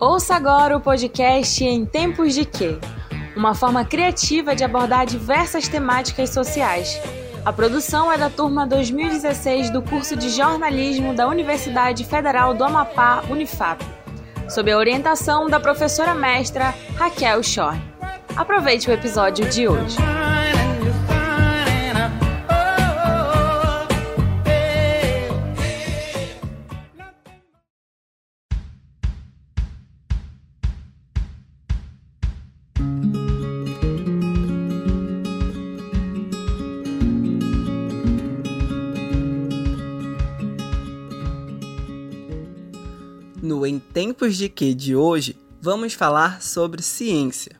Ouça agora o podcast Em Tempos de Quê? Uma forma criativa de abordar diversas temáticas sociais. A produção é da turma 2016 do curso de jornalismo da Universidade Federal do Amapá, Unifap, sob a orientação da professora mestra Raquel Schorn. Aproveite o episódio de hoje. No Em Tempos de Que de hoje, vamos falar sobre ciência.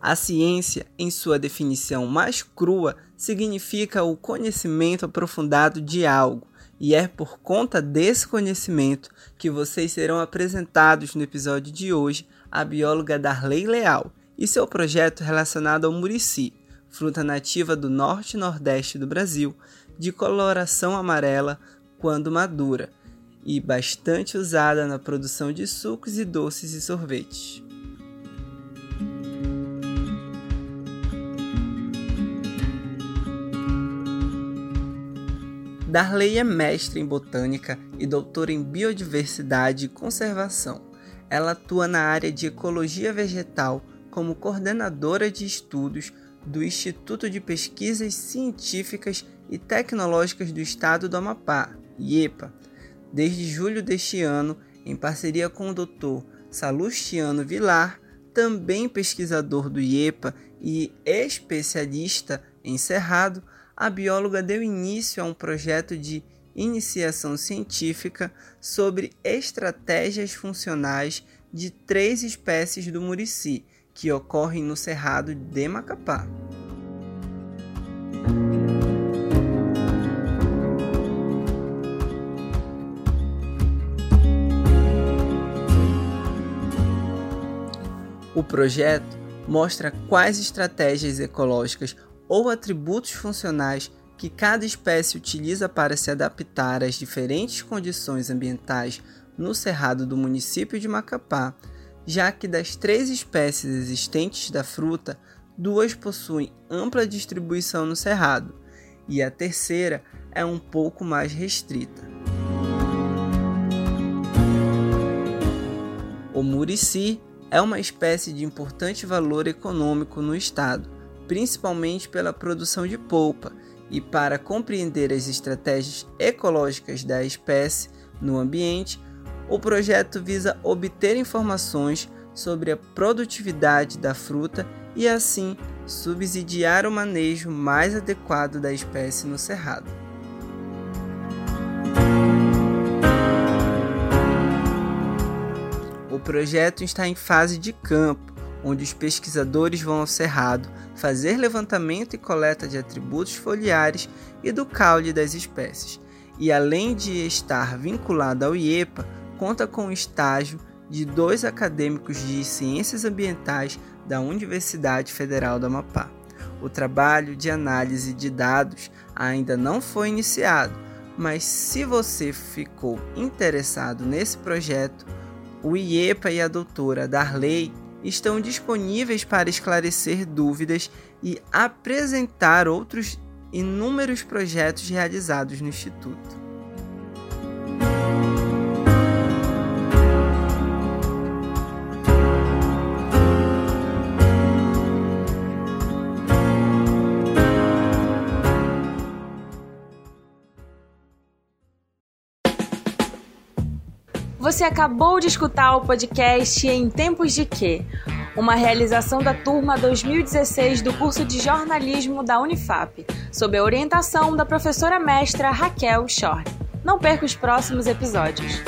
A ciência, em sua definição mais crua, significa o conhecimento aprofundado de algo, e é por conta desse conhecimento que vocês serão apresentados no episódio de hoje a bióloga Darley Leal e seu projeto relacionado ao murici, fruta nativa do norte e nordeste do Brasil, de coloração amarela quando madura e bastante usada na produção de sucos e doces e sorvetes. Darley é mestre em botânica e doutora em biodiversidade e conservação. Ela atua na área de ecologia vegetal como coordenadora de estudos do Instituto de Pesquisas Científicas e Tecnológicas do Estado do Amapá, IEPA, desde julho deste ano, em parceria com o Dr. Salustiano Vilar, também pesquisador do IEPA e especialista em cerrado, a bióloga deu início a um projeto de iniciação científica sobre estratégias funcionais de três espécies do murici que ocorrem no Cerrado de Macapá. O projeto mostra quais estratégias ecológicas ou atributos funcionais que cada espécie utiliza para se adaptar às diferentes condições ambientais no cerrado do município de Macapá, já que das três espécies existentes da fruta, duas possuem ampla distribuição no cerrado e a terceira é um pouco mais restrita. O murici é uma espécie de importante valor econômico no estado, principalmente pela produção de polpa, e para compreender as estratégias ecológicas da espécie no ambiente, o projeto visa obter informações sobre a produtividade da fruta e assim subsidiar o manejo mais adequado da espécie no cerrado. O projeto está em fase de campo, onde os pesquisadores vão ao cerrado fazer levantamento e coleta de atributos foliares e do caule das espécies. E além de estar vinculado ao IEPA, conta com o estágio de dois acadêmicos de ciências ambientais da Universidade Federal do Amapá. O trabalho de análise de dados ainda não foi iniciado, mas se você ficou interessado nesse projeto, o IEPA e a doutora Darley estão disponíveis para esclarecer dúvidas e apresentar outros inúmeros projetos realizados no Instituto. Você acabou de escutar o podcast Em Tempos de Quê? Uma realização da turma 2016 do curso de jornalismo da Unifap, sob a orientação da professora mestra Raquel Schor. Não perca os próximos episódios.